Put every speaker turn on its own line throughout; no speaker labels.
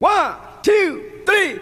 One, two, three.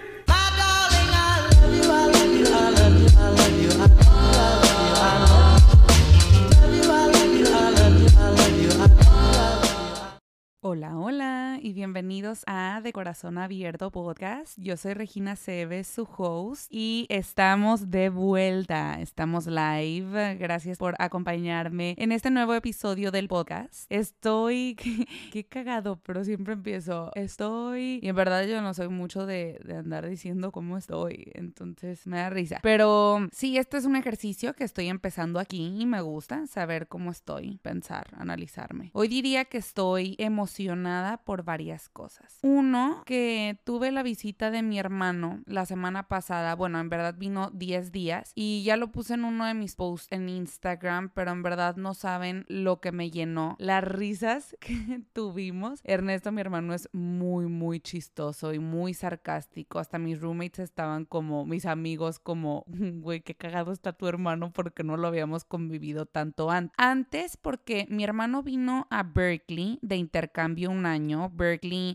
Hola, hola y bienvenidos a De Corazón Abierto Podcast. Yo soy Regina Cebes, su host, y estamos de vuelta. Estamos live. Gracias por acompañarme en este nuevo episodio del podcast. Estoy, qué, cagado, pero siempre empiezo. Estoy, y en verdad yo no soy mucho de, de andar diciendo cómo estoy, entonces me da risa. Pero sí, este es un ejercicio que estoy empezando aquí y me gusta saber cómo estoy, pensar, analizarme. Hoy diría que estoy emocionada por varias cosas. Uno, que tuve la visita de mi hermano la semana pasada. Bueno, en verdad vino 10 días y ya lo puse en uno de mis posts en Instagram, pero en verdad no saben lo que me llenó. Las risas que tuvimos. Ernesto, mi hermano, es muy, muy chistoso y muy sarcástico. Hasta mis roommates estaban como, mis amigos, como, güey, qué cagado está tu hermano porque no lo habíamos convivido tanto antes. Antes, porque mi hermano vino a Berkeley de intercambio un año.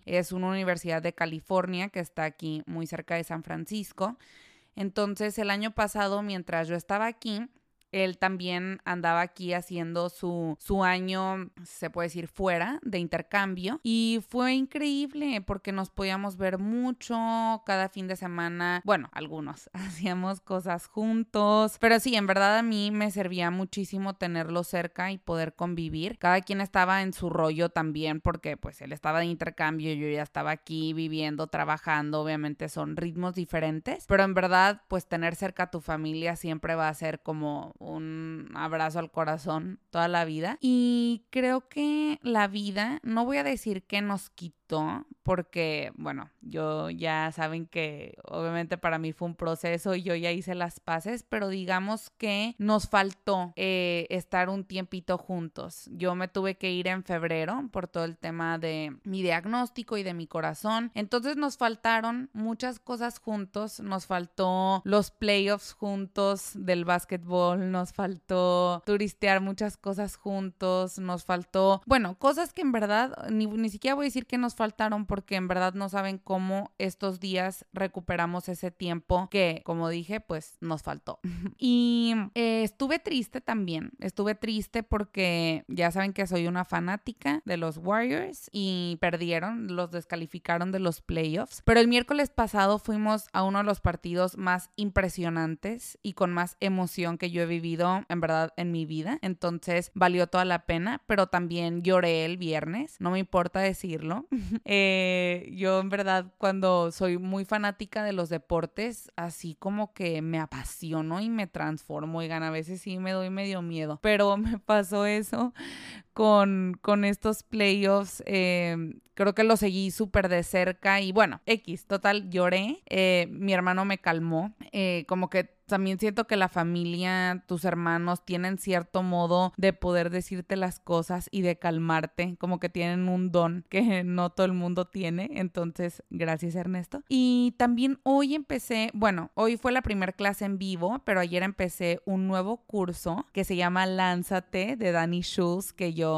Es una universidad de California que está aquí muy cerca de San Francisco. Entonces el año pasado, mientras yo estaba aquí, él también andaba aquí haciendo su, su año, se puede decir, fuera de intercambio. Y fue increíble porque nos podíamos ver mucho cada fin de semana. Bueno, algunos hacíamos cosas juntos. Pero sí, en verdad a mí me servía muchísimo tenerlo cerca y poder convivir. Cada quien estaba en su rollo también porque pues él estaba de intercambio, yo ya estaba aquí viviendo, trabajando. Obviamente son ritmos diferentes. Pero en verdad pues tener cerca a tu familia siempre va a ser como un abrazo al corazón toda la vida. Y creo que la vida, no voy a decir que nos porque, bueno, yo ya saben que obviamente para mí fue un proceso y yo ya hice las paces, pero digamos que nos faltó eh, estar un tiempito juntos. Yo me tuve que ir en febrero por todo el tema de mi diagnóstico y de mi corazón. Entonces nos faltaron muchas cosas juntos, nos faltó los playoffs juntos del básquetbol, nos faltó turistear muchas cosas juntos, nos faltó, bueno, cosas que en verdad ni, ni siquiera voy a decir que nos faltaron porque en verdad no saben cómo estos días recuperamos ese tiempo que, como dije, pues nos faltó. y eh, estuve triste también, estuve triste porque ya saben que soy una fanática de los Warriors y perdieron, los descalificaron de los playoffs, pero el miércoles pasado fuimos a uno de los partidos más impresionantes y con más emoción que yo he vivido en verdad en mi vida, entonces valió toda la pena, pero también lloré el viernes, no me importa decirlo. eh, yo en verdad cuando soy muy fanática de los deportes, así como que me apasiono y me transformo, y a veces sí me doy medio miedo, pero me pasó eso con, estos playoffs. Eh, creo que lo seguí súper de cerca y bueno, X, total, lloré. Eh, mi hermano me calmó, eh, como que también siento que la familia, tus hermanos tienen cierto modo de poder decirte las cosas y de calmarte, como que tienen un don que no todo el mundo tiene. Entonces, gracias Ernesto. Y también hoy empecé, bueno, hoy fue la primera clase en vivo, pero ayer empecé un nuevo curso que se llama Lánzate de Danny Schultz, que yo,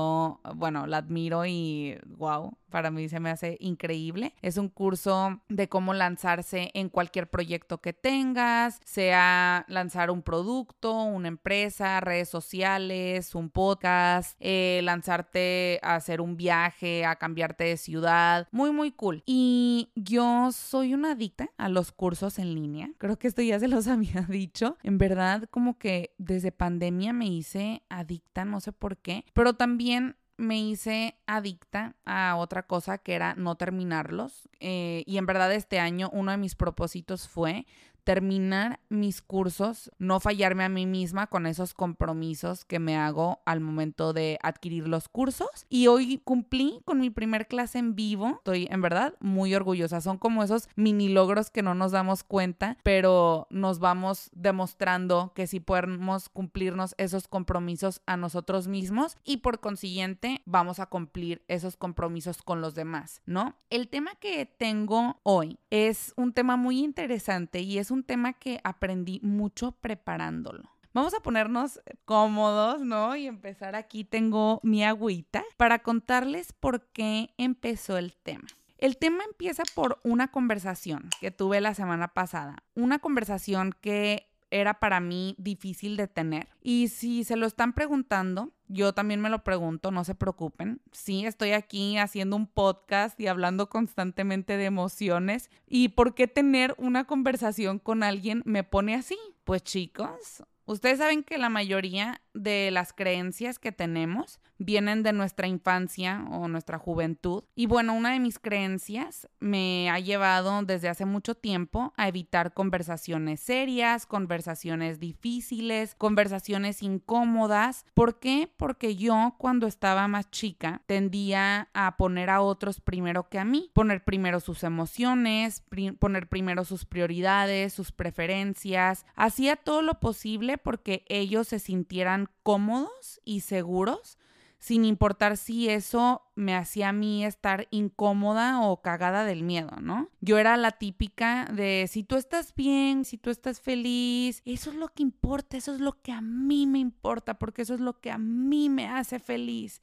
bueno, la admiro y wow, para mí se me hace increíble. Es un curso de cómo lanzarse en cualquier proyecto que tengas, sea lanzar un producto, una empresa, redes sociales, un podcast, eh, lanzarte a hacer un viaje, a cambiarte de ciudad. Muy, muy cool. Y yo soy una adicta a los cursos en línea. Creo que esto ya se los había dicho. En verdad, como que desde pandemia me hice adicta, no sé por qué, pero también me hice adicta a otra cosa que era no terminarlos. Eh, y en verdad este año uno de mis propósitos fue terminar mis cursos, no fallarme a mí misma con esos compromisos que me hago al momento de adquirir los cursos. Y hoy cumplí con mi primer clase en vivo. Estoy en verdad muy orgullosa. Son como esos mini logros que no nos damos cuenta, pero nos vamos demostrando que sí podemos cumplirnos esos compromisos a nosotros mismos y por consiguiente vamos a cumplir esos compromisos con los demás, ¿no? El tema que tengo hoy es un tema muy interesante y es un tema que aprendí mucho preparándolo. Vamos a ponernos cómodos, ¿no? Y empezar aquí. Tengo mi agüita para contarles por qué empezó el tema. El tema empieza por una conversación que tuve la semana pasada, una conversación que era para mí difícil de tener. Y si se lo están preguntando, yo también me lo pregunto, no se preocupen. Sí, estoy aquí haciendo un podcast y hablando constantemente de emociones. ¿Y por qué tener una conversación con alguien me pone así? Pues chicos, Ustedes saben que la mayoría de las creencias que tenemos vienen de nuestra infancia o nuestra juventud. Y bueno, una de mis creencias me ha llevado desde hace mucho tiempo a evitar conversaciones serias, conversaciones difíciles, conversaciones incómodas. ¿Por qué? Porque yo cuando estaba más chica tendía a poner a otros primero que a mí, poner primero sus emociones, poner primero sus prioridades, sus preferencias. Hacía todo lo posible porque ellos se sintieran cómodos y seguros sin importar si eso me hacía a mí estar incómoda o cagada del miedo, ¿no? Yo era la típica de si tú estás bien, si tú estás feliz, eso es lo que importa, eso es lo que a mí me importa, porque eso es lo que a mí me hace feliz.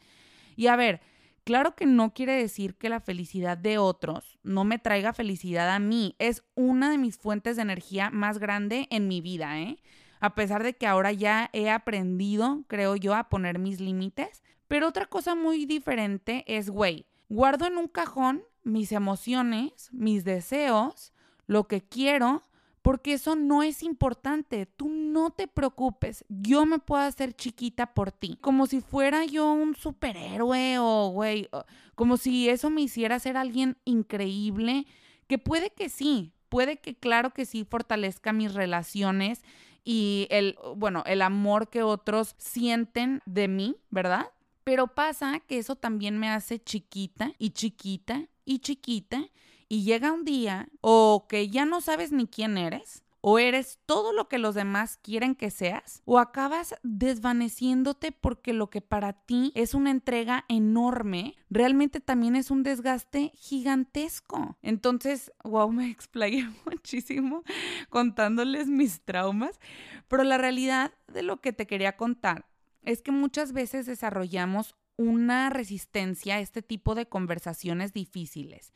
Y a ver, claro que no quiere decir que la felicidad de otros no me traiga felicidad a mí, es una de mis fuentes de energía más grande en mi vida, ¿eh? A pesar de que ahora ya he aprendido, creo yo, a poner mis límites, pero otra cosa muy diferente es, güey, guardo en un cajón mis emociones, mis deseos, lo que quiero, porque eso no es importante. Tú no te preocupes. Yo me puedo hacer chiquita por ti. Como si fuera yo un superhéroe o, güey, como si eso me hiciera ser alguien increíble, que puede que sí, puede que claro que sí fortalezca mis relaciones y el, bueno, el amor que otros sienten de mí, ¿verdad? Pero pasa que eso también me hace chiquita y chiquita y chiquita y llega un día o que ya no sabes ni quién eres o eres todo lo que los demás quieren que seas, o acabas desvaneciéndote porque lo que para ti es una entrega enorme, realmente también es un desgaste gigantesco. Entonces, wow, me explayé muchísimo contándoles mis traumas, pero la realidad de lo que te quería contar es que muchas veces desarrollamos una resistencia a este tipo de conversaciones difíciles.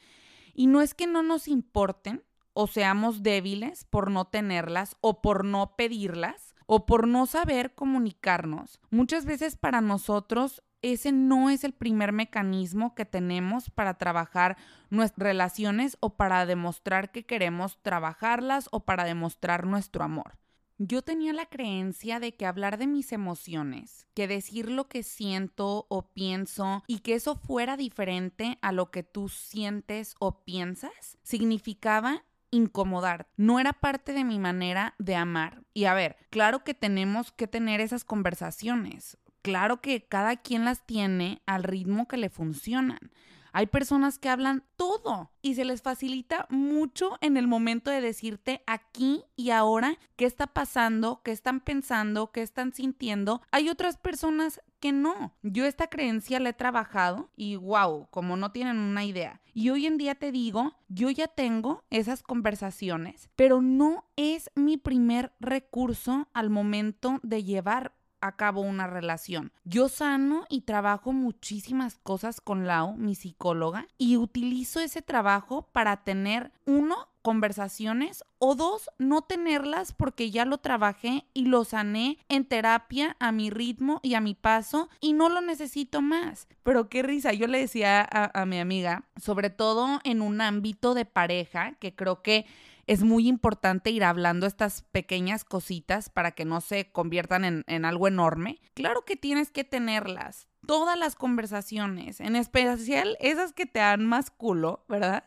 Y no es que no nos importen o seamos débiles por no tenerlas o por no pedirlas o por no saber comunicarnos. Muchas veces para nosotros ese no es el primer mecanismo que tenemos para trabajar nuestras relaciones o para demostrar que queremos trabajarlas o para demostrar nuestro amor. Yo tenía la creencia de que hablar de mis emociones, que decir lo que siento o pienso y que eso fuera diferente a lo que tú sientes o piensas, significaba incomodar. No era parte de mi manera de amar. Y a ver, claro que tenemos que tener esas conversaciones. Claro que cada quien las tiene al ritmo que le funcionan. Hay personas que hablan todo y se les facilita mucho en el momento de decirte aquí y ahora qué está pasando, qué están pensando, qué están sintiendo. Hay otras personas que no. Yo esta creencia la he trabajado y wow, como no tienen una idea. Y hoy en día te digo, yo ya tengo esas conversaciones, pero no es mi primer recurso al momento de llevar acabo una relación. Yo sano y trabajo muchísimas cosas con Lau, mi psicóloga, y utilizo ese trabajo para tener uno conversaciones o dos, no tenerlas porque ya lo trabajé y lo sané en terapia a mi ritmo y a mi paso y no lo necesito más. Pero qué risa, yo le decía a, a mi amiga, sobre todo en un ámbito de pareja, que creo que es muy importante ir hablando estas pequeñas cositas para que no se conviertan en, en algo enorme. Claro que tienes que tenerlas, todas las conversaciones, en especial esas que te dan más culo, ¿verdad?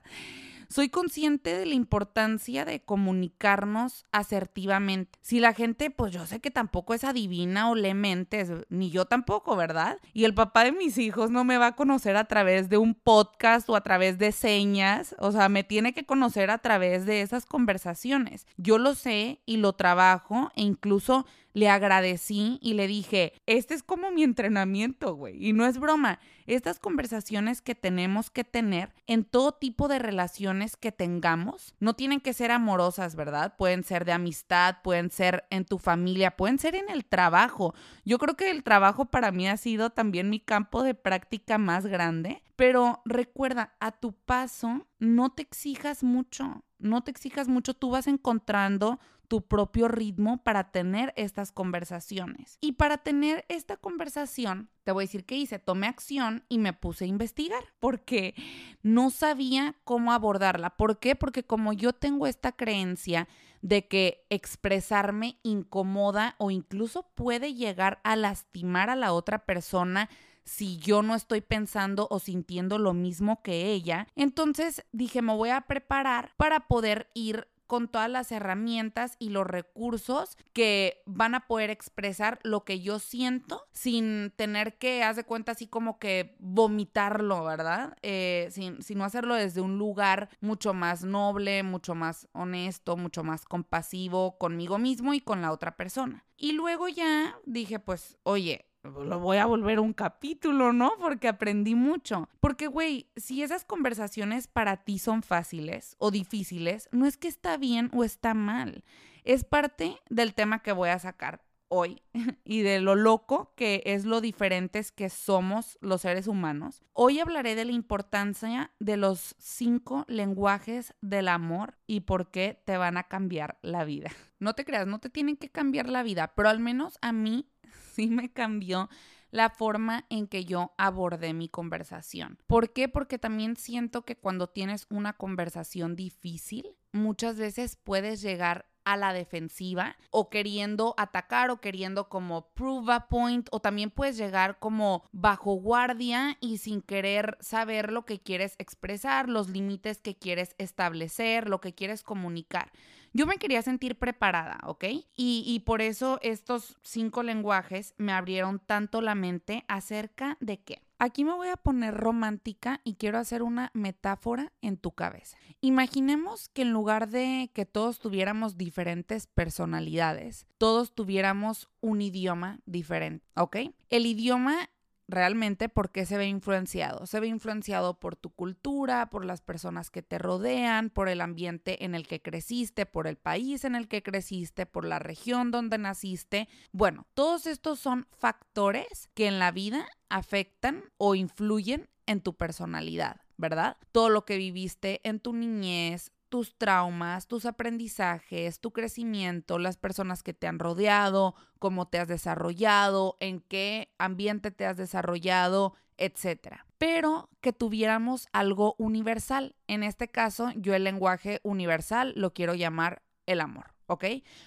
Soy consciente de la importancia de comunicarnos asertivamente. Si la gente, pues yo sé que tampoco es adivina o lee mentes, ni yo tampoco, ¿verdad? Y el papá de mis hijos no me va a conocer a través de un podcast o a través de señas, o sea, me tiene que conocer a través de esas conversaciones. Yo lo sé y lo trabajo e incluso le agradecí y le dije, este es como mi entrenamiento, güey. Y no es broma, estas conversaciones que tenemos que tener en todo tipo de relaciones que tengamos, no tienen que ser amorosas, ¿verdad? Pueden ser de amistad, pueden ser en tu familia, pueden ser en el trabajo. Yo creo que el trabajo para mí ha sido también mi campo de práctica más grande Pero recuerda, a tu paso, no te exijas mucho, no te exijas mucho, tú vas encontrando tu propio ritmo para tener estas conversaciones. Y para tener esta conversación, te voy a decir qué hice, tomé acción y me puse a investigar porque no sabía cómo abordarla. ¿Por qué? Porque como yo tengo esta creencia de que expresarme incomoda o incluso puede llegar a lastimar a la otra persona si yo no estoy pensando o sintiendo lo mismo que ella. Entonces dije, me voy a preparar para poder ir con todas las herramientas y los recursos que van a poder expresar lo que yo siento sin tener que, haz de cuenta, así como que vomitarlo, ¿verdad? Eh, sin, sino hacerlo desde un lugar mucho más noble, mucho más honesto, mucho más compasivo conmigo mismo y con la otra persona. Y luego ya dije, pues, oye, lo voy a volver un capítulo, ¿no? Porque aprendí mucho. Porque, güey, si esas conversaciones para ti son fáciles o difíciles, no es que está bien o está mal. Es parte del tema que voy a sacar hoy y de lo loco que es lo diferentes que somos los seres humanos. Hoy hablaré de la importancia de los cinco lenguajes del amor y por qué te van a cambiar la vida. No te creas, no te tienen que cambiar la vida, pero al menos a mí sí me cambió la forma en que yo abordé mi conversación. ¿Por qué? Porque también siento que cuando tienes una conversación difícil, muchas veces puedes llegar a la defensiva o queriendo atacar o queriendo como prove a point o también puedes llegar como bajo guardia y sin querer saber lo que quieres expresar, los límites que quieres establecer, lo que quieres comunicar. Yo me quería sentir preparada, ¿ok? Y, por eso estos cinco lenguajes me abrieron tanto la mente acerca de qué. Aquí me voy a poner romántica y quiero hacer una metáfora en tu cabeza. Imaginemos que en lugar de que todos tuviéramos diferentes personalidades, todos tuviéramos un idioma diferente, ¿ok? El idioma realmente por qué se ve influenciado. Se ve influenciado por tu cultura, por las personas que te rodean, por el ambiente en el que creciste, por el país en el que creciste, por la región donde naciste. Bueno, todos estos son factores que en la vida afectan o influyen en tu personalidad. ¿verdad? Todo lo que viviste en tu niñez, tus traumas, tus aprendizajes, tu crecimiento, las personas que te han rodeado, cómo te has desarrollado, en qué ambiente te has desarrollado, etcétera. Pero que tuviéramos algo universal. En este caso, yo el lenguaje universal lo quiero llamar el amor. ¿ok?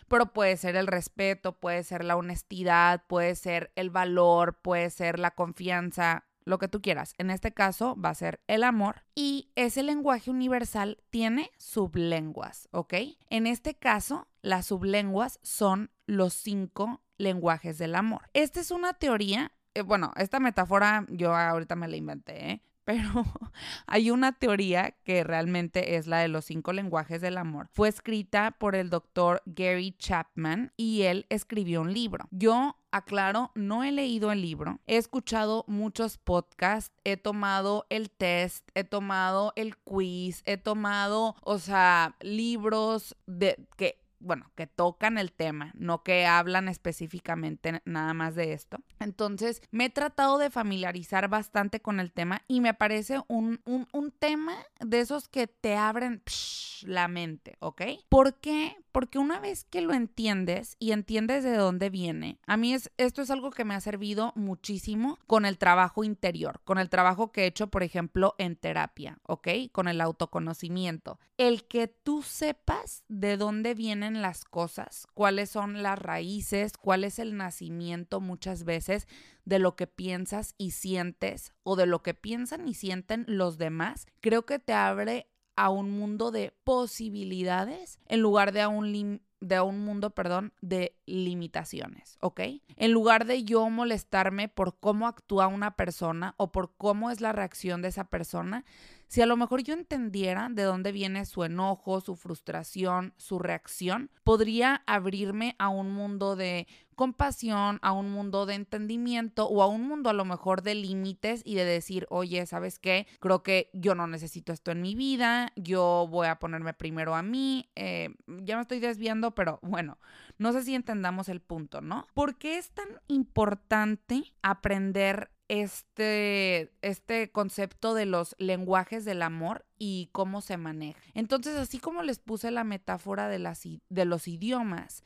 Pero puede ser el respeto, puede ser la honestidad, puede ser el valor, puede ser la confianza, lo que tú quieras. En este caso va a ser el amor y ese lenguaje universal tiene sublenguas, ¿ok? En este caso, las sublenguas son los cinco lenguajes del amor. Esta es una teoría, eh, bueno, esta metáfora yo ahorita me la inventé, ¿eh? pero hay una teoría que realmente es la de los cinco lenguajes del amor. Fue escrita por el doctor Gary Chapman y él escribió un libro. Yo aclaro, no he leído el libro, he escuchado muchos podcasts, he tomado el test, he tomado el quiz, he tomado, o sea, libros de que bueno, que tocan el tema, no que hablan específicamente nada más de esto. Entonces, me he tratado de familiarizar bastante con el tema y me parece un, un, tema de esos que te abren la mente, ¿ok? ¿Por qué? Porque una vez que lo entiendes y entiendes de dónde viene, a mí es, esto es algo que me ha servido muchísimo con el trabajo interior, con el trabajo que he hecho, por ejemplo, en terapia, ¿ok? Con el autoconocimiento. El que tú sepas de dónde vienen las cosas, cuáles son las raíces, cuál es el nacimiento muchas veces de lo que piensas y sientes o de lo que piensan y sienten los demás, creo que te abre a un mundo de posibilidades en lugar de a un, de un mundo, perdón, de limitaciones, ¿ok? En lugar de yo molestarme por cómo actúa una persona o por cómo es la reacción de esa persona, si a lo mejor yo entendiera de dónde viene su enojo, su frustración, su reacción, podría abrirme a un mundo de compasión, a un mundo de entendimiento o a un mundo a lo mejor de límites y de decir, oye, ¿sabes qué? Creo que yo no necesito esto en mi vida, yo voy a ponerme primero a mí, eh, ya me estoy desviando, pero bueno, no sé si entendamos el punto, ¿no? ¿Por qué es tan importante aprender este, este concepto de los lenguajes del amor y cómo se maneja. Entonces, así como les puse la metáfora de, las, de los idiomas,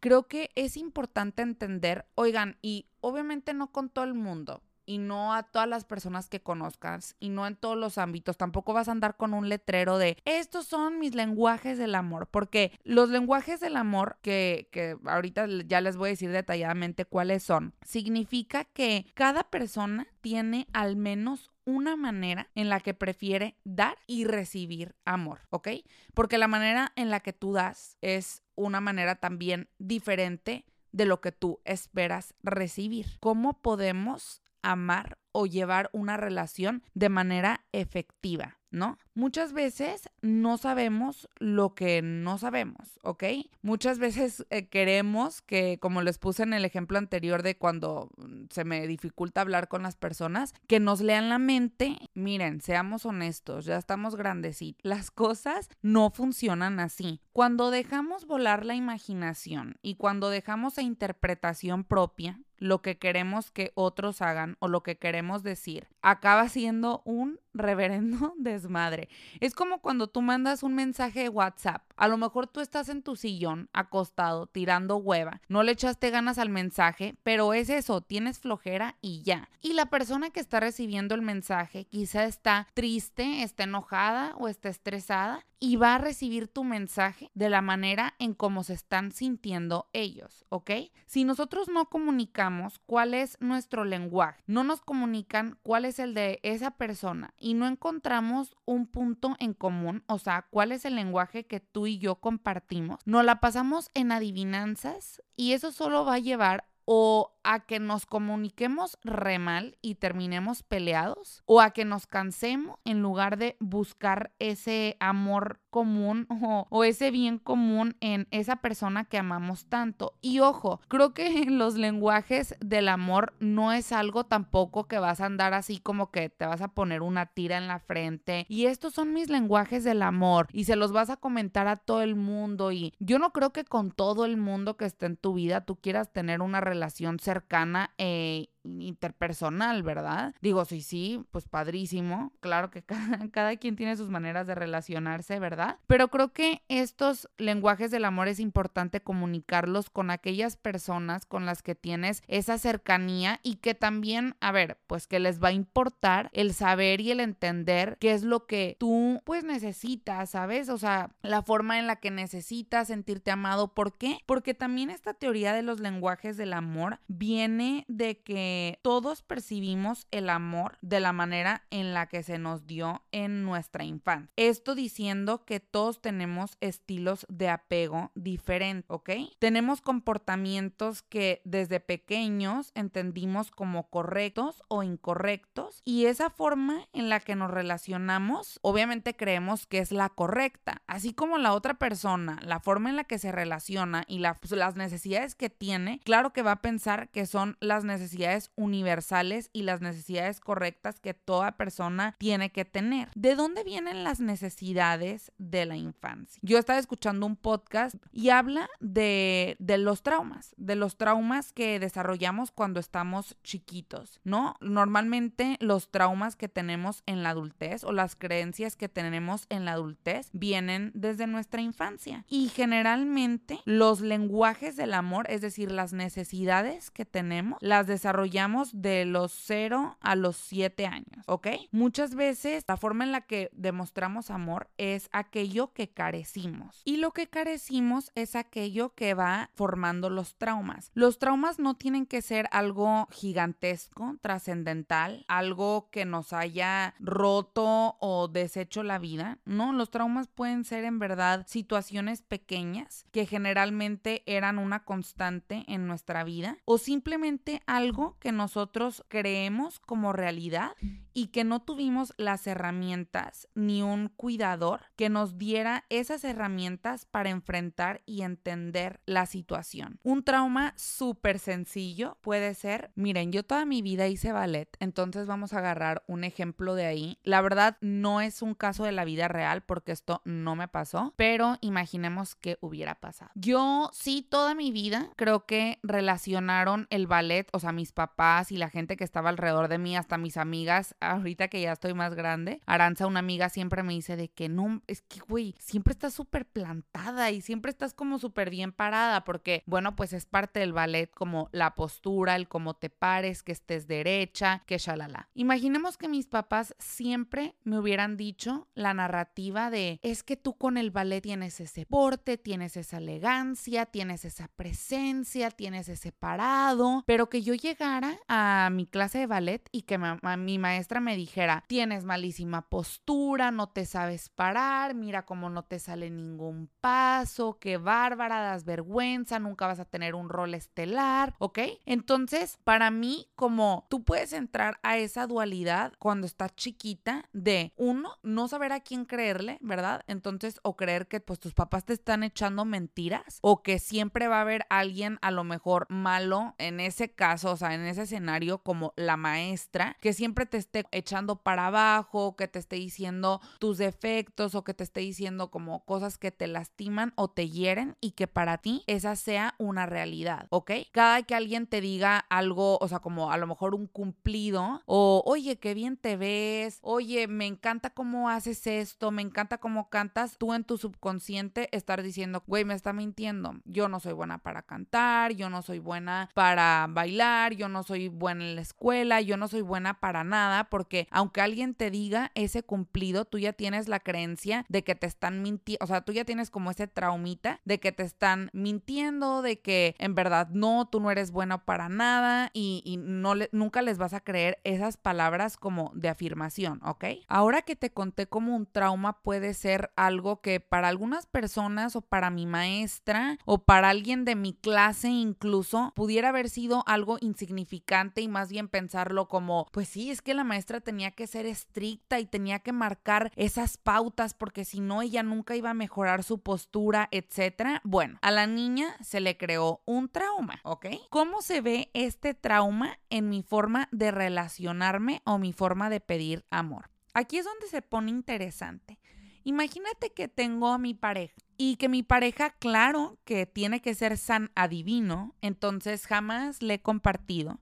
creo que es importante entender, oigan, y obviamente no con todo el mundo, y no a todas las personas que conozcas y no en todos los ámbitos. Tampoco vas a andar con un letrero de estos son mis lenguajes del amor, porque los lenguajes del amor, que, que ahorita ya les voy a decir detalladamente cuáles son, significa que cada persona tiene al menos una manera en la que prefiere dar y recibir amor, ¿ok? Porque la manera en la que tú das es una manera también diferente de lo que tú esperas recibir. ¿Cómo podemos amar o llevar una relación de manera efectiva? ¿no? Muchas veces no sabemos lo que no sabemos, ¿ok? Muchas veces eh, queremos que, como les puse en el ejemplo anterior de cuando mm, se me dificulta hablar con las personas, que nos lean la mente. Miren, seamos honestos, ya estamos grandecitos. Las cosas no funcionan así. Cuando dejamos volar la imaginación y cuando dejamos a interpretación propia, lo que queremos que otros hagan o lo que queremos decir, acaba siendo un reverendo desmadre. Es como cuando tú mandas un mensaje de WhatsApp. A lo mejor tú estás en tu sillón, acostado, tirando hueva. No le echaste ganas al mensaje, pero es eso, tienes flojera y ya. Y la persona que está recibiendo el mensaje quizá está triste, está enojada o está estresada y va a recibir tu mensaje de la manera en cómo se están sintiendo ellos, ¿ok? Si nosotros no comunicamos cuál es nuestro lenguaje, no nos comunican cuál es el de esa persona y no encontramos un punto en común, o sea, cuál es el lenguaje que tú y yo compartimos, nos la pasamos en adivinanzas y eso solo va a llevar o a que nos comuniquemos re mal y terminemos peleados o a que nos cansemos en lugar de buscar ese amor común o, ese bien común en esa persona que amamos tanto. Y ojo, creo que los lenguajes del amor no es algo tampoco que vas a andar así como que te vas a poner una tira en la frente y estos son mis lenguajes del amor y se los vas a comentar a todo el mundo y yo no creo que con todo el mundo que esté en tu vida tú quieras tener una relación cercana cercana e interpersonal, ¿verdad? Digo, sí, sí, pues padrísimo. Claro que cada, cada, quien tiene sus maneras de relacionarse, ¿verdad? Pero creo que estos lenguajes del amor es importante comunicarlos con aquellas personas con las que tienes esa cercanía y que también, a ver, pues que les va a importar el saber y el entender qué es lo que tú pues necesitas, ¿sabes? O sea, la forma en la que necesitas sentirte amado. ¿Por qué? Porque también esta teoría de los lenguajes del amor viene de que todos percibimos el amor de la manera en la que se nos dio en nuestra infancia. Esto diciendo que todos tenemos estilos de apego diferentes, ¿ok? Tenemos comportamientos que desde pequeños entendimos como correctos o incorrectos y esa forma en la que nos relacionamos, obviamente creemos que es la correcta, así como la otra persona, la forma en la que se relaciona y pues, las necesidades que tiene, claro que va a pensar que son las necesidades universales y las necesidades correctas que toda persona tiene que tener. ¿De dónde vienen las necesidades de la infancia? Yo estaba escuchando un podcast y habla de, de los traumas, de los traumas que desarrollamos cuando estamos chiquitos, ¿no? Normalmente los traumas que tenemos en la adultez o las creencias que tenemos en la adultez vienen desde nuestra infancia y generalmente los lenguajes del amor, es decir, las necesidades que tenemos, las desarrollamos de los 0 a los 7 años, ¿ok? Muchas veces la forma en la que demostramos amor es aquello que carecimos. Y lo que carecimos es aquello que va formando los traumas. Los traumas no tienen que ser algo gigantesco, trascendental, algo que nos haya roto o deshecho la vida. No, los traumas pueden ser en verdad situaciones pequeñas que generalmente eran una constante en nuestra vida o simplemente algo que nosotros creemos como realidad y que no tuvimos las herramientas ni un cuidador que nos diera esas herramientas para enfrentar y entender la situación. Un trauma súper sencillo puede ser, miren, yo toda mi vida hice ballet, entonces vamos a agarrar un ejemplo de ahí. La verdad no es un caso de la vida real porque esto no me pasó, pero imaginemos que hubiera pasado. Yo sí toda mi vida creo que relacionaron el ballet, o sea, mis papás y la gente que estaba alrededor de mí, hasta mis amigas, ahorita que ya estoy más grande, Aranza, una amiga, siempre me dice de que no, es que, güey, siempre estás súper plantada y siempre estás como súper bien parada porque, bueno, pues es parte del ballet como la postura, el cómo te pares, que estés derecha, que shalala. Imaginemos que mis papás siempre me hubieran dicho la narrativa de, es que tú con el ballet tienes ese porte, tienes esa elegancia, tienes esa presencia, tienes ese parado, pero que yo llegara a mi clase de ballet y que mi maestra me dijera, tienes malísima postura, no te sabes parar, mira cómo no te sale ningún paso, qué bárbara, das vergüenza, nunca vas a tener un rol estelar, ¿ok? Entonces, para mí, como tú puedes entrar a esa dualidad cuando estás chiquita de, uno, no saber a quién creerle, ¿verdad? Entonces, o creer que pues tus papás te están echando mentiras o que siempre va a haber alguien a lo mejor malo en ese caso, o sea, en ese escenario como la maestra, que siempre te esté echando para abajo, que te esté diciendo tus defectos o que te esté diciendo como cosas que te lastiman o te hieren y que para ti esa sea una realidad, ¿ok? Cada que alguien te diga algo, o sea, como a lo mejor un cumplido o, oye, qué bien te ves, oye, me encanta cómo haces esto, me encanta cómo cantas, tú en tu subconsciente estar diciendo, güey, me está mintiendo, yo no soy buena para cantar, yo no soy buena para bailar, yo no soy buena en la escuela, yo no soy buena para nada, porque aunque alguien te diga ese cumplido, tú ya tienes la creencia de que te están mintiendo, o sea, tú ya tienes como ese traumita de que te están mintiendo, de que en verdad no, tú no eres bueno para nada y, no nunca les vas a creer esas palabras como de afirmación, ¿ok? Ahora que te conté como un trauma puede ser algo que para algunas personas o para mi maestra o para alguien de mi clase incluso pudiera haber sido algo insignificante y más bien pensarlo como, pues sí, es que la maestra tenía que ser estricta y tenía que marcar esas pautas porque si no ella nunca iba a mejorar su postura, etcétera. Bueno, a la niña se le creó un trauma, ¿ok? ¿Cómo se ve este trauma en mi forma de relacionarme o mi forma de pedir amor? Aquí es donde se pone interesante. Imagínate que tengo a mi pareja y que mi pareja, claro, que tiene que ser san adivino, entonces jamás le he compartido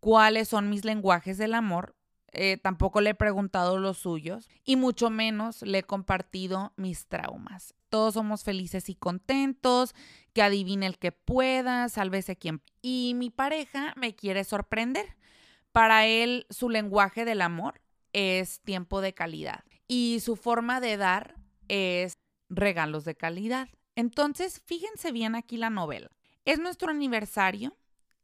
cuáles son mis lenguajes del amor, eh, tampoco le he preguntado los suyos y mucho menos le he compartido mis traumas. Todos somos felices y contentos, que adivine el que pueda, sálvese quien. Y mi pareja me quiere sorprender. Para él, su lenguaje del amor es tiempo de calidad y su forma de dar es regalos de calidad. Entonces, fíjense bien aquí la novela. Es nuestro aniversario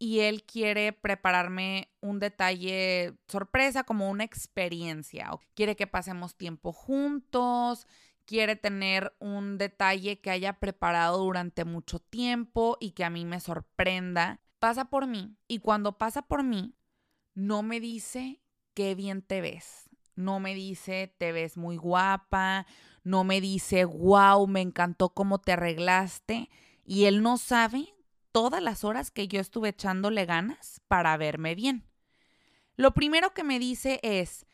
y él quiere prepararme un detalle sorpresa, como una experiencia. Quiere que pasemos tiempo juntos, quiere tener un detalle que haya preparado durante mucho tiempo y que a mí me sorprenda. Pasa por mí y cuando pasa por mí, no me dice qué bien te ves. No me dice te ves muy guapa, no me dice wow, me encantó cómo te arreglaste. Y él no sabe todas las horas que yo estuve echándole ganas para verme bien. Lo primero que me dice es,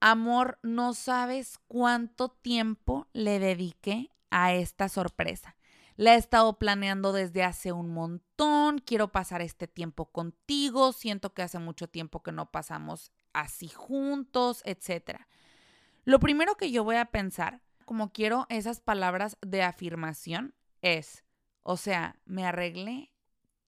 amor, no sabes cuánto tiempo le dediqué a esta sorpresa. La he estado planeando desde hace un montón, quiero pasar este tiempo contigo, siento que hace mucho tiempo que no pasamos así juntos, etc. Lo primero que yo voy a pensar, como quiero esas palabras de afirmación, es, o sea, me arreglé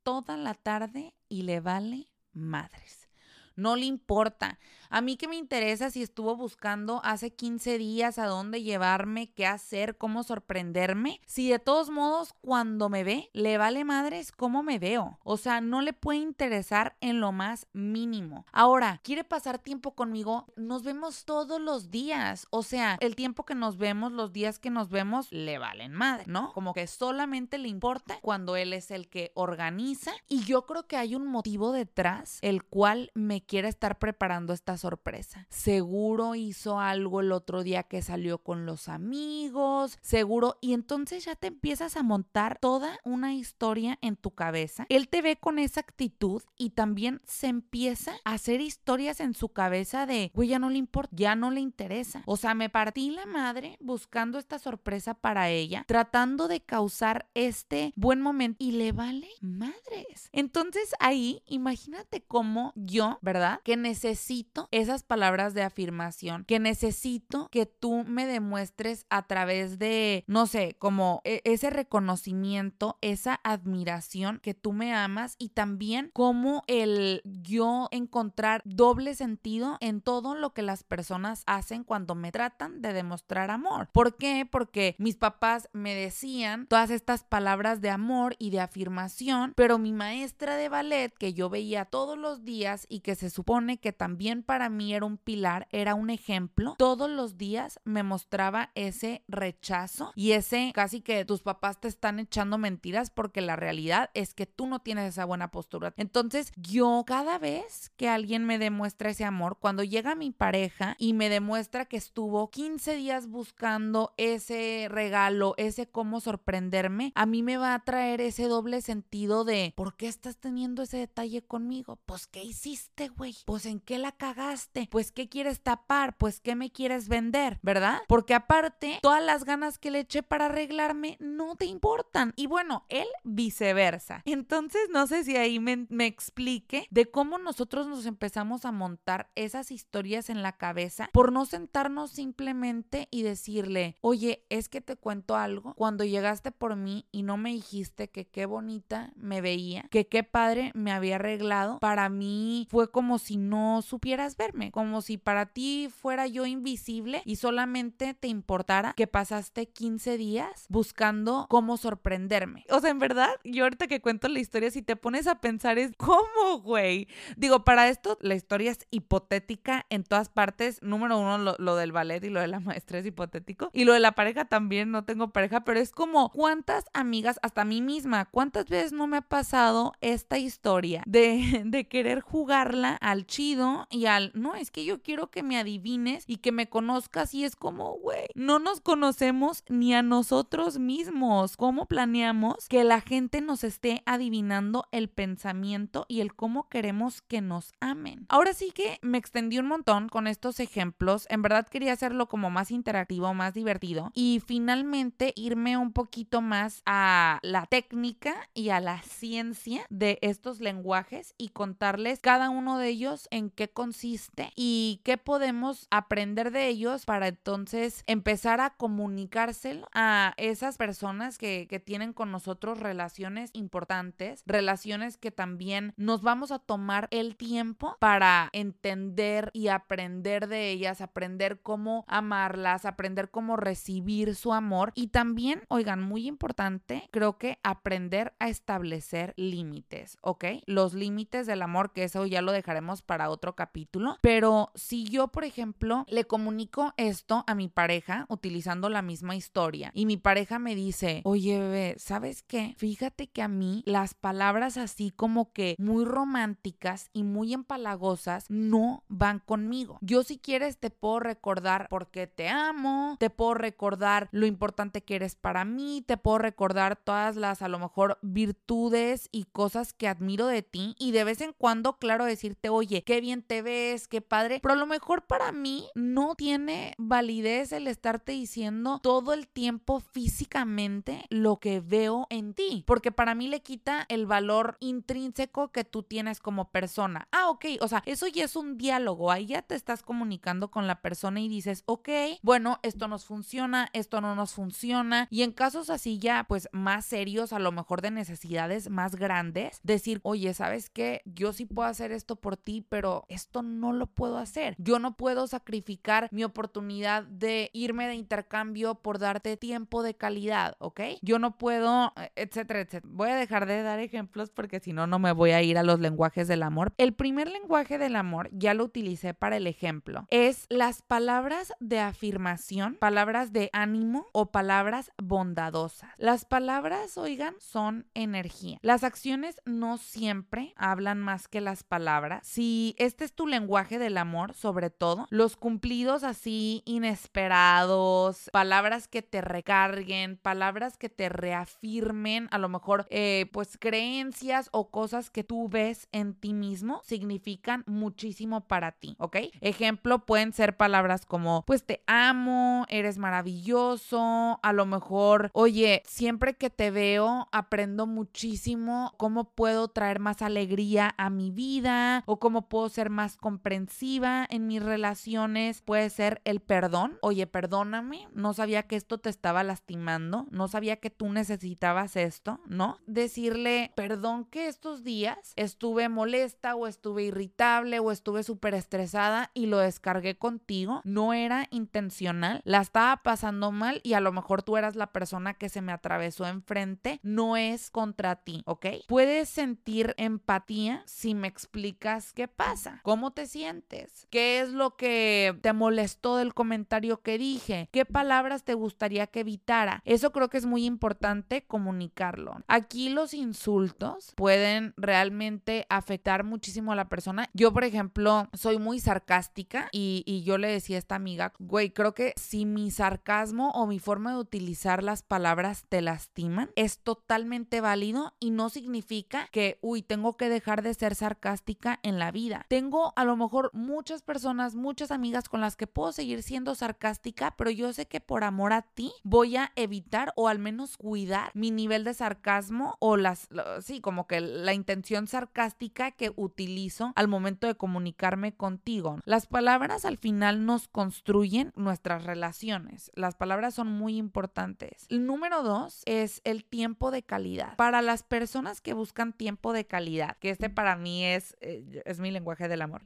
toda la tarde y le vale madres. No le importa. A mí que me interesa si estuvo buscando hace 15 días a dónde llevarme, qué hacer, cómo sorprenderme. Si de todos modos cuando me ve, le vale madres cómo me veo. O sea, no le puede interesar en lo más mínimo. Ahora, quiere pasar tiempo conmigo, nos vemos todos los días. O sea, el tiempo que nos vemos, los días que nos vemos, le valen madre, ¿no? Como que solamente le importa cuando él es el que organiza. Y yo creo que hay un motivo detrás, el cual me quiere estar preparando esta sorpresa. Seguro hizo algo el otro día que salió con los amigos, seguro. Y entonces ya te empiezas a montar toda una historia en tu cabeza. Él te ve con esa actitud y también se empieza a hacer historias en su cabeza de, güey, ya no le importa, ya no le interesa. O sea, me partí la madre buscando esta sorpresa para ella, tratando de causar este buen momento y le vale madres. Entonces ahí, imagínate cómo yo, ¿verdad? Que necesito esas palabras de afirmación, que necesito que tú me demuestres a través de, no sé, como e, ese reconocimiento, esa admiración que tú me amas y también como el yo encontrar doble sentido en todo lo que las personas hacen cuando me tratan de demostrar amor. ¿Por qué? Porque mis papás me decían todas estas palabras de amor y de afirmación, pero mi maestra de ballet que yo veía todos los días y que se supone que también para mí era un pilar, era un ejemplo, todos los días me mostraba ese rechazo y ese casi que tus papás te están echando mentiras porque la realidad es que tú no tienes esa buena postura. Entonces yo cada vez que alguien me demuestra ese amor, cuando llega mi pareja y me demuestra que estuvo 15 días buscando ese regalo, ese cómo sorprenderme, a mí me va a traer ese doble sentido de ¿por qué estás teniendo ese detalle conmigo? Pues ¿qué hiciste, güey? Pues ¿en qué la cagaste? Pues ¿qué quieres tapar? Pues ¿qué me quieres vender? ¿Verdad? Porque aparte, todas las ganas que le eché para arreglarme no te importan. Y bueno, él viceversa. Entonces, no sé si ahí me, me explique de cómo nosotros nos empezamos a montar esas historias en la cabeza por no sentarnos simplemente y decirle, oye, es que te cuento algo. Cuando llegaste por mí y no me dijiste que qué bonita me veía, que qué padre me había arreglado, para mí fue como si no supieras verme, como si para ti fuera yo invisible y solamente te importara que pasaste 15 días buscando cómo sorprenderme. O sea, en verdad, yo ahorita que cuento la historia, si te pones a pensar es, ¿cómo, güey? Digo, para esto la historia es hipotética en todas partes. Número uno, lo, lo del ballet y lo de la maestra es hipotético. Y lo de la pareja también, no tengo pareja, pero es como, ¿cuántas amigas, hasta mí misma, cuántas veces no me ha pasado esta historia de, de querer jugarla al chido y al, no, es que yo quiero que me adivines y que me conozcas y es como, güey, no nos conocemos ni a nosotros mismos. ¿Cómo planeamos que la gente nos esté adivinando el pensamiento y el cómo queremos que nos amen? Ahora sí que me extendí un montón con estos ejemplos. En verdad quería hacerlo como más interactivo, más divertido y finalmente irme un poquito más a la técnica y a la ciencia de estos lenguajes y contarles cada uno de ellos en qué consiste y qué podemos aprender de ellos para entonces empezar a comunicárselo a esas personas que, que tienen con nosotros relaciones importantes, relaciones que también nos vamos a tomar el tiempo para entender y aprender de ellas, aprender cómo amarlas, aprender cómo recibir su amor y también, oigan, muy importante, creo que aprender a establecer límites, ¿ok? Los límites del amor, que eso ya lo dejaremos para otro capítulo, pero si yo, por ejemplo, le comunico esto a mi pareja utilizando la misma historia y mi pareja me dice, oye bebé, ¿sabes qué? Fíjate que a mí las palabras así como que muy románticas y muy empalagosas no van conmigo. Yo si quieres te puedo recordar por qué te amo, te puedo recordar lo importante que eres para mí, te puedo recordar todas las a lo mejor virtudes y cosas que admiro de ti y de vez en cuando, claro, decirte, oye, qué bien te ves, qué padre, pero a lo mejor para mí no tiene validez el estarte diciendo todo el tiempo físicamente lo que veo en ti, porque para mí le quita el valor intrínseco que tú tienes como persona. Ah, ok, o sea, eso ya es un diálogo, ahí ya te estás comunicando con la persona y dices, ok, bueno, esto nos funciona, esto no nos funciona, y en casos así ya, pues más serios, a lo mejor de necesidades más grandes, decir, oye, ¿sabes qué? Yo sí puedo hacer esto por ti, pero esto no lo puedo hacer. Yo no puedo sacrificar mi oportunidad de irme de intercambio por darte tiempo de calidad, ¿ok? Yo no puedo, eh, etcétera, etcétera. Voy a dejar de dar ejemplos porque si no, no me voy a ir a los lenguajes del amor. El primer lenguaje del amor, ya lo utilicé para el ejemplo, es las palabras de afirmación, palabras de ánimo o palabras bondadosas. Las palabras, oigan, son energía. Las acciones no siempre hablan más que las palabras palabra, si este es tu lenguaje del amor, sobre todo, los cumplidos así inesperados, palabras que te recarguen, palabras que te reafirmen, a lo mejor, eh, pues creencias o cosas que tú ves en ti mismo, significan muchísimo para ti, ¿ok? Ejemplo, pueden ser palabras como, pues te amo, eres maravilloso, a lo mejor, oye, siempre que te veo, aprendo muchísimo cómo puedo traer más alegría a mi vida o cómo puedo ser más comprensiva en mis relaciones. Puede ser el perdón. Oye, perdóname, no sabía que esto te estaba lastimando, no sabía que tú necesitabas esto, ¿no? Decirle, perdón que estos días estuve molesta o estuve irritable o estuve súper estresada y lo descargué contigo. No era intencional, la estaba pasando mal y a lo mejor tú eras la persona que se me atravesó enfrente. No es contra ti, ¿ok? Puedes sentir empatía si me explicas qué pasa, cómo te sientes, qué es lo que te molestó del comentario que dije, qué palabras te gustaría que evitara. Eso creo que es muy importante comunicarlo. Aquí los insultos pueden realmente afectar muchísimo a la persona. Yo, por ejemplo, soy muy sarcástica y, y yo le decía a esta amiga, güey, creo que si mi sarcasmo o mi forma de utilizar las palabras te lastiman, es totalmente válido y no significa que, uy, tengo que dejar de ser sarcástica en la vida. Tengo a lo mejor muchas personas, muchas amigas con las que puedo seguir siendo sarcástica, pero yo sé que por amor a ti voy a evitar o al menos cuidar mi nivel de sarcasmo o las, sí, como que la intención sarcástica que utilizo al momento de comunicarme contigo. Las palabras al final nos construyen nuestras relaciones. Las palabras son muy importantes. El número dos es el tiempo de calidad. Para las personas que buscan tiempo de calidad, que este para mí es, eh, es mi lenguaje del amor,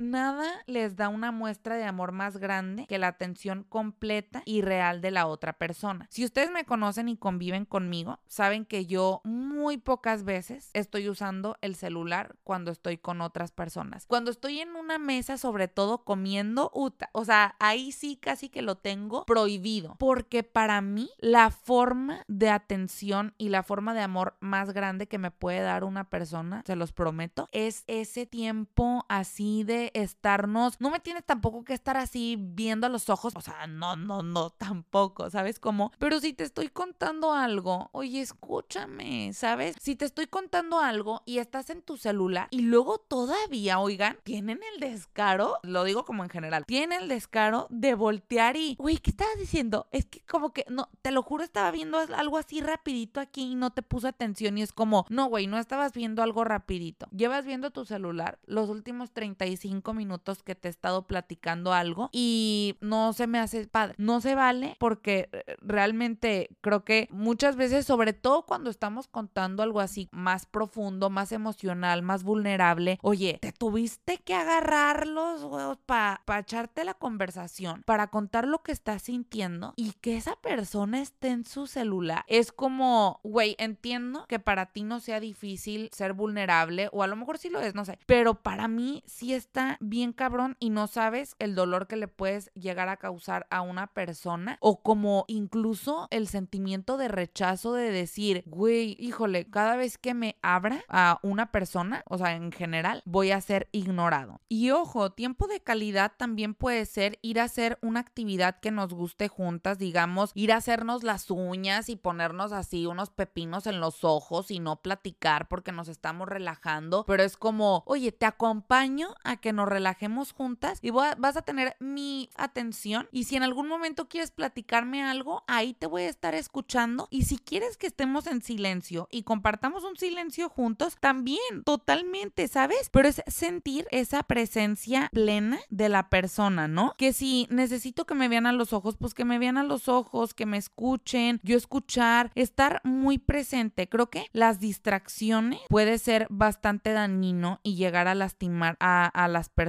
les da una muestra de amor más grande que la atención completa y real de la otra persona. Si ustedes me conocen y conviven conmigo, saben que yo muy pocas veces estoy usando el celular cuando estoy con otras personas. Cuando estoy en una mesa, sobre todo comiendo, uta, o sea, ahí sí casi que lo tengo prohibido, porque para mí la forma de atención y la forma de amor más grande que me puede dar una persona, se los prometo, es ese tiempo así de no me tienes tampoco que estar así viendo a los ojos, o sea, no, no, no, tampoco, ¿sabes cómo? Pero si te estoy contando algo, oye, escúchame, ¿sabes? Si te estoy contando algo y estás en tu celular y luego todavía, oigan, tienen el descaro, lo digo como en general, tienen el descaro de voltear y, uy, ¿qué estabas diciendo? Es que como que, no, te lo juro, estaba viendo algo así rapidito aquí y no te puse atención y es como, no, güey, no estabas viendo algo rapidito. Llevas viendo tu celular los últimos 35 minutos que te he estado platicando algo y no se me hace padre. No se vale porque eh, realmente creo que muchas veces, sobre todo cuando estamos contando algo así más profundo, más emocional, más vulnerable, oye, te tuviste que agarrar los huevos para echarte la conversación, para contar lo que estás sintiendo y que esa persona esté en su celular. Es como, güey, entiendo que para ti no sea difícil ser vulnerable o a lo mejor sí lo es, no sé, pero para mí sí está bien cabrón y no sabes el dolor que le puedes llegar a causar a una persona o como incluso el sentimiento de rechazo de decir, güey, híjole, cada vez que me abra a una persona, o sea, en general, voy a ser ignorado. Y ojo, tiempo de calidad también puede ser ir a hacer una actividad que nos guste juntas, digamos, ir a hacernos las uñas y ponernos así unos pepinos en los ojos y no platicar porque nos estamos relajando, pero es como, oye, te acompaño a que nos relajemos juntas y vas a tener mi atención y si en algún momento quieres platicarme algo, ahí te voy a estar escuchando y si quieres que estemos en silencio y compartamos un silencio juntos, también, totalmente, ¿sabes? Pero es sentir esa presencia plena de la persona, ¿no? Que si necesito que me vean a los ojos, pues que me vean a los ojos, que me escuchen, yo escuchar, estar muy presente. Creo que las distracciones puede ser bastante dañino y llegar a lastimar a, a las personas.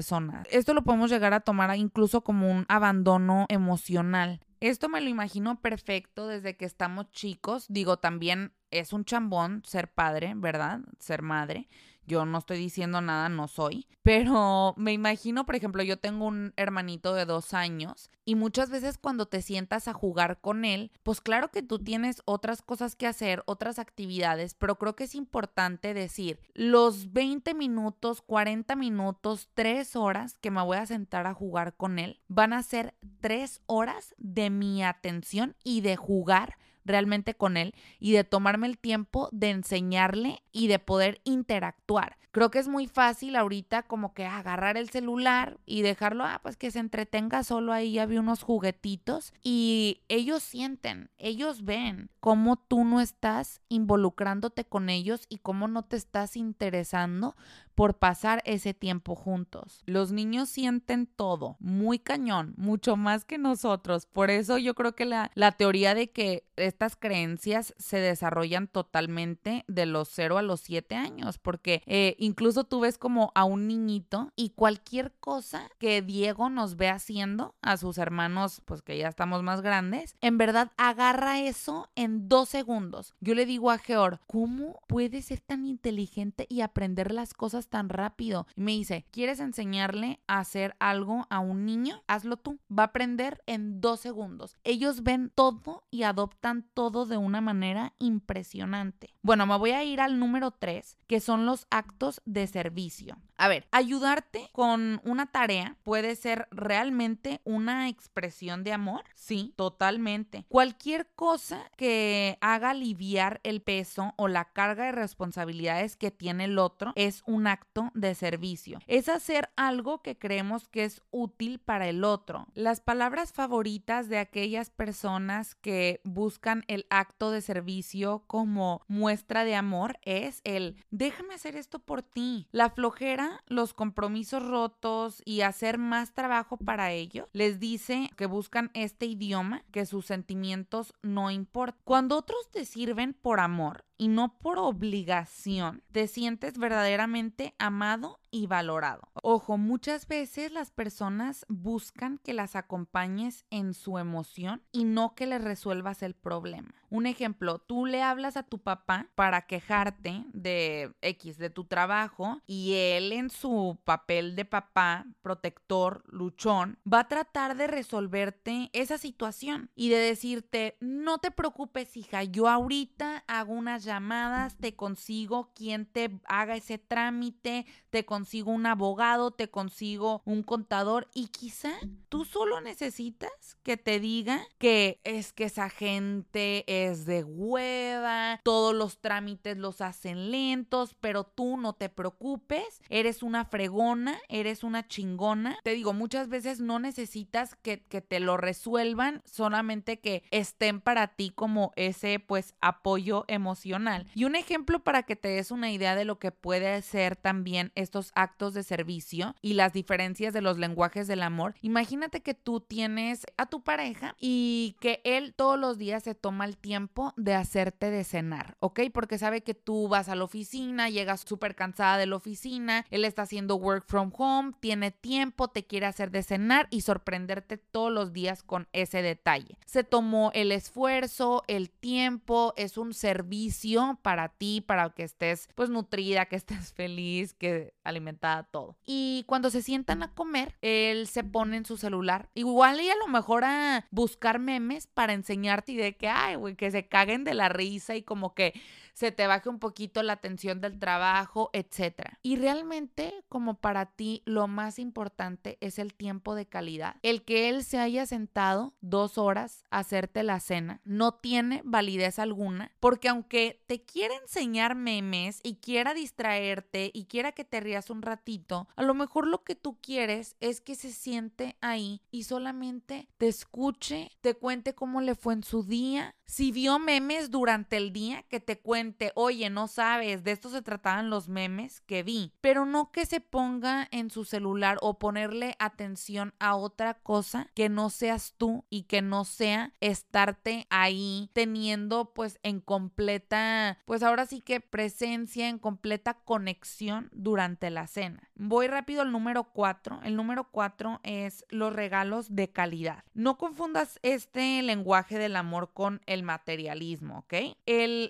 Esto lo podemos llegar a tomar incluso como un abandono emocional. Esto me lo imagino perfecto desde que estamos chicos. Digo, también es un chambón ser padre, ¿verdad? Ser madre. Yo no estoy diciendo nada, no soy. Pero me imagino, por ejemplo, yo tengo un hermanito de dos años y muchas veces cuando te sientas a jugar con él, pues claro que tú tienes otras cosas que hacer, otras actividades, pero creo que es importante decir, los 20 minutos, 40 minutos, 3 horas que me voy a sentar a jugar con él, van a ser 3 horas de mi atención y de jugar realmente con él y de tomarme el tiempo de enseñarle y de poder interactuar. Creo que es muy fácil ahorita como que agarrar el celular y dejarlo, ah, pues que se entretenga solo ahí, ya vi unos juguetitos y ellos sienten, ellos ven cómo tú no estás involucrándote con ellos y cómo no te estás interesando por pasar ese tiempo juntos. Los niños sienten todo, muy cañón, mucho más que nosotros. Por eso yo creo que la, la teoría de que estas creencias se desarrollan totalmente de los 0 a los 7 años, porque eh, incluso tú ves como a un niñito y cualquier cosa que Diego nos ve haciendo a sus hermanos, pues que ya estamos más grandes, en verdad agarra eso en dos segundos. Yo le digo a Georg, ¿cómo puede ser tan inteligente y aprender las cosas tan rápido. Y me dice, ¿quieres enseñarle a hacer algo a un niño? Hazlo tú. Va a aprender en dos segundos. Ellos ven todo y adoptan todo de una manera impresionante. Bueno, me voy a ir al número tres, que son los actos de servicio. A ver, ayudarte con una tarea puede ser realmente una expresión de amor. Sí, totalmente. Cualquier cosa que haga aliviar el peso o la carga de responsabilidades que tiene el otro es un acto de servicio. Es hacer algo que creemos que es útil para el otro. Las palabras favoritas de aquellas personas que buscan el acto de servicio como muestra de amor es el déjame hacer esto por ti. La flojera, los compromisos rotos y hacer más trabajo para ello les dice que buscan este idioma, que sus sentimientos no importan. Cuando otros te sirven por amor, y no por obligación, te sientes verdaderamente amado y valorado. Ojo, muchas veces las personas buscan que las acompañes en su emoción y no que les resuelvas el problema. Un ejemplo, tú le hablas a tu papá para quejarte de X, de tu trabajo, y él en su papel de papá, protector, luchón, va a tratar de resolverte esa situación y de decirte, no te preocupes hija, yo ahorita hago unas llamadas, te consigo quien te haga ese trámite, te consigo un abogado, te consigo un contador y quizá tú solo necesitas que te diga que es que esa gente es de hueva, todos los trámites los hacen lentos, pero tú no te preocupes, eres una fregona, eres una chingona. Te digo, muchas veces no necesitas que, que te lo resuelvan, solamente que estén para ti como ese pues apoyo emocional. Y un ejemplo para que te des una idea de lo que puede ser también estos actos de servicio y las diferencias de los lenguajes del amor. Imagínate que tú tienes a tu pareja y que él todos los días se toma el tiempo de hacerte de cenar, ¿ok? Porque sabe que tú vas a la oficina, llegas súper cansada de la oficina, él está haciendo work from home, tiene tiempo, te quiere hacer de cenar y sorprenderte todos los días con ese detalle. Se tomó el esfuerzo, el tiempo, es un servicio para ti, para que estés pues nutrida, que estés feliz, que alimentada, todo. Y cuando se sientan a comer, él se pone en su celular. Igual y a lo mejor a buscar memes para enseñarte y de que, ay, güey, que se caguen de la risa y como que se te baje un poquito la tensión del trabajo, etc. Y realmente, como para ti, lo más importante es el tiempo de calidad. El que él se haya sentado dos horas a hacerte la cena no tiene validez alguna, porque aunque te quiera enseñar memes y quiera distraerte y quiera que te rías un ratito, a lo mejor lo que tú quieres es que se siente ahí y solamente te escuche, te cuente cómo le fue en su día, si vio memes durante el día, que te cuente, oye, no sabes, de esto se trataban los memes que vi, pero no que se ponga en su celular o ponerle atención a otra cosa que no seas tú y que no sea estarte ahí teniendo pues en completa, pues ahora sí que presencia, en completa conexión durante la cena. Voy rápido al número cuatro. El número cuatro es los regalos de calidad. No confundas este lenguaje del amor con el materialismo, ¿ok?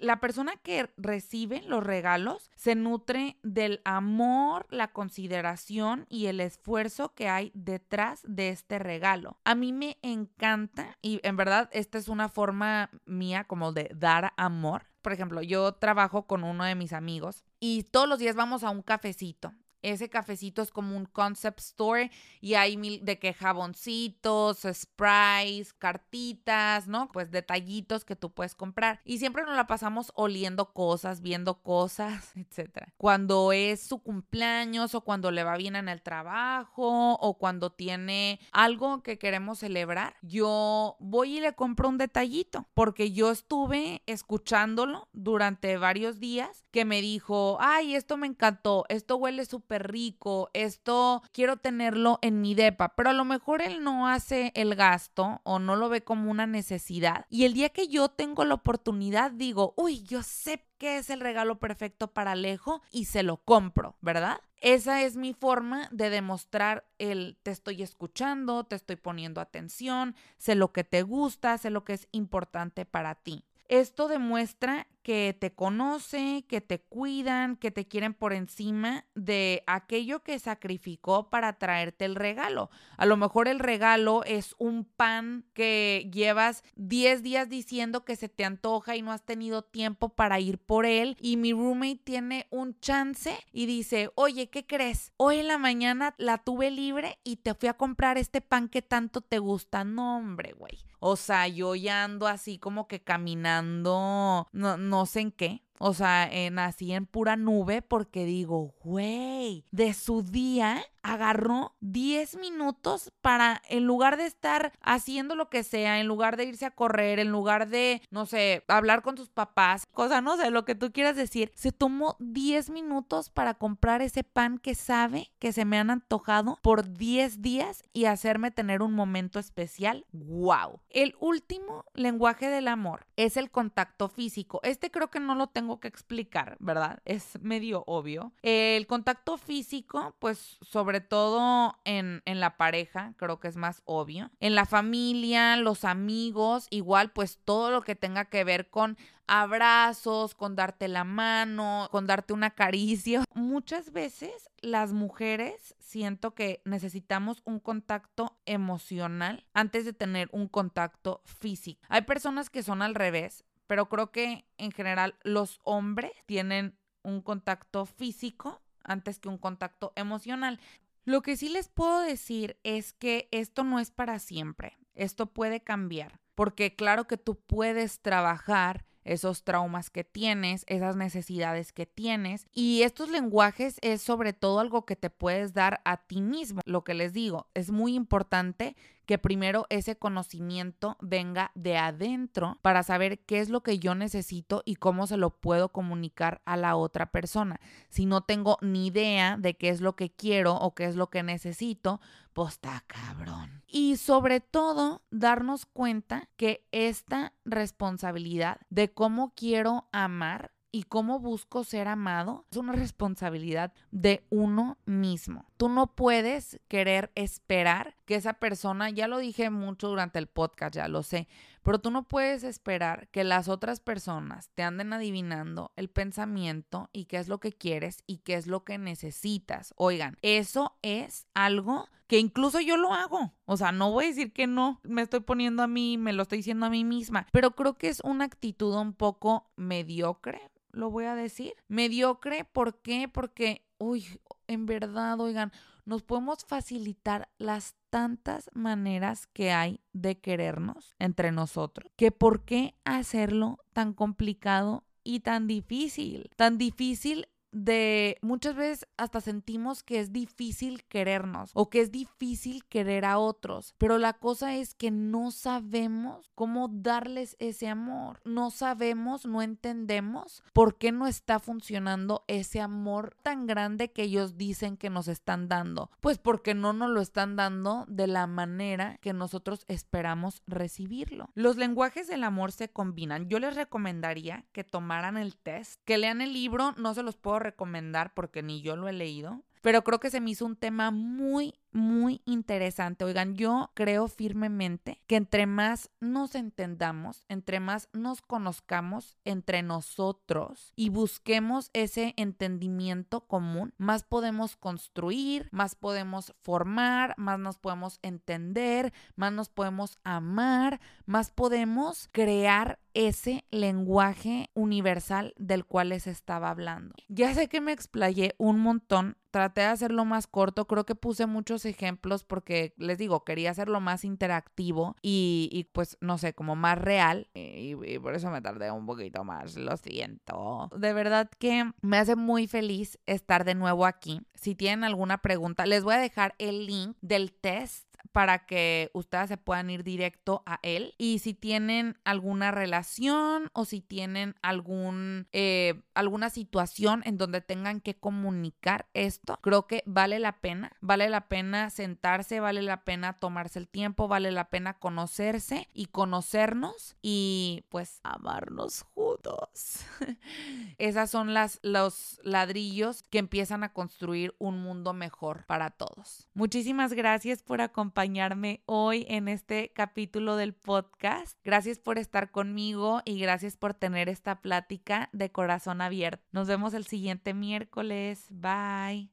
La persona que recibe los regalos se nutre del amor, la consideración y el esfuerzo que hay detrás de este regalo. A mí me encanta y en verdad esta es una forma mía como de dar amor. Por ejemplo, yo trabajo con uno de mis amigos y todos los días vamos a un cafecito ese cafecito es como un concept store y hay mil de que jaboncitos, sprays, cartitas, ¿no? Pues detallitos que tú puedes comprar. Y siempre nos la pasamos oliendo cosas, viendo cosas, etc. Cuando es su cumpleaños o cuando le va bien en el trabajo o cuando tiene algo que queremos celebrar, yo voy y le compro un detallito porque yo estuve escuchándolo durante varios días que me dijo, ay, esto me encantó, esto huele súper rico, esto quiero tenerlo en mi depa, pero a lo mejor él no hace el gasto o no lo ve como una necesidad. Y el día que yo tengo la oportunidad digo, uy, yo sé que es el regalo perfecto para Alejo y se lo compro, ¿verdad? Esa es mi forma de demostrar el te estoy escuchando, te estoy poniendo atención, sé lo que te gusta, sé lo que es importante para ti. Esto demuestra que te conoce, que te cuidan, que te quieren por encima de aquello que sacrificó para traerte el regalo. A lo mejor el regalo es un pan que llevas 10 días diciendo que se te antoja y no has tenido tiempo para ir por él y mi roommate tiene un chance y dice, oye, ¿qué crees? Hoy en la mañana la tuve libre y te fui a comprar este pan que tanto te gusta. No, hombre, güey. O sea, yo ya ando así como que caminando, no, no sé en qué. O sea, en, en pura nube porque digo, güey, de su día agarró 10 minutos para, en lugar de estar haciendo lo que sea, en lugar de irse a correr, en lugar de, no sé, hablar con tus papás, cosa, no sé, lo que tú quieras decir, se tomó 10 minutos para comprar ese pan que sabe que se me han antojado por 10 días y hacerme tener un momento especial. ¡Wow! El último lenguaje del amor es el contacto físico. Este creo que no lo tengo que explicar, ¿verdad? Es medio obvio. El contacto físico, pues sobre sobre todo en, en, la pareja, creo que es más obvio. En la familia, los amigos, igual pues todo lo que tenga que ver con abrazos, con darte la mano, con darte una caricia. Muchas veces las mujeres siento que necesitamos un contacto emocional antes de tener un contacto físico. Hay personas que son al revés, pero creo que en general los hombres tienen un contacto físico antes que un contacto emocional. Lo que sí les puedo decir es que esto no es para siempre, esto puede cambiar, porque claro que tú puedes trabajar esos traumas que tienes, esas necesidades que tienes. Y estos lenguajes es sobre todo algo que te puedes dar a ti mismo. Lo que les digo, es muy importante que primero ese conocimiento venga de adentro para saber qué es lo que yo necesito y cómo se lo puedo comunicar a la otra persona. Si no tengo ni idea de qué es lo que quiero o qué es lo que necesito, pues está cabrón. Y sobre todo, darnos cuenta que esta responsabilidad de cómo quiero amar y cómo busco ser amado es una responsabilidad de uno mismo. Tú no puedes querer esperar que esa persona, ya lo dije mucho durante el podcast, ya lo sé, pero tú no puedes esperar que las otras personas te anden adivinando el pensamiento y qué es lo que quieres y qué es lo que necesitas. Oigan, eso es algo que incluso yo lo hago. O sea, no voy a decir que no, me estoy poniendo a mí, me lo estoy diciendo a mí misma, pero creo que es una actitud un poco mediocre, lo voy a decir. Mediocre, ¿por qué? Porque, uy, en verdad, oigan, nos podemos facilitar las tantas maneras que hay de querernos entre nosotros, que por qué hacerlo tan complicado y tan difícil. Tan difícil de muchas veces hasta sentimos que es difícil querernos o que es difícil querer a otros, pero la cosa es que no sabemos cómo darles ese amor, no sabemos, no entendemos por qué no está funcionando ese amor tan grande que ellos dicen que nos están dando, pues porque no nos lo están dando de la manera que nosotros esperamos recibirlo. Los lenguajes del amor se combinan. Yo les recomendaría que tomaran el test, que lean el libro, no se los puedo recomendar porque ni yo lo he leído, pero creo que se me hizo un tema muy, muy interesante. Oigan, yo creo firmemente que entre más nos entendamos, entre más nos conozcamos entre nosotros y busquemos ese entendimiento común, más podemos construir, más podemos formar, más nos podemos entender, más nos podemos amar, más podemos crear ese lenguaje universal del cual les estaba hablando. Ya sé que me explayé un montón, traté de hacerlo más corto, creo que puse muchos ejemplos porque les digo, quería hacerlo más interactivo y, pues no sé, como más real y, y, por eso me tardé un poquito más, lo siento. De verdad que me hace muy feliz estar de nuevo aquí. Si tienen alguna pregunta, les voy a dejar el link del test para que ustedes se puedan ir directo a él. Y si tienen alguna relación o si tienen algún, eh, alguna situación en donde tengan que comunicar esto, creo que vale la pena. Vale la pena sentarse, vale la pena tomarse el tiempo, vale la pena conocerse y conocernos y pues amarnos juntos. Esas son las, los ladrillos que empiezan a construir un mundo mejor para todos. Muchísimas gracias por acompañarnos acompañarme hoy en este capítulo del podcast. Gracias por estar conmigo y gracias por tener esta plática de corazón abierto. Nos vemos el siguiente miércoles. Bye.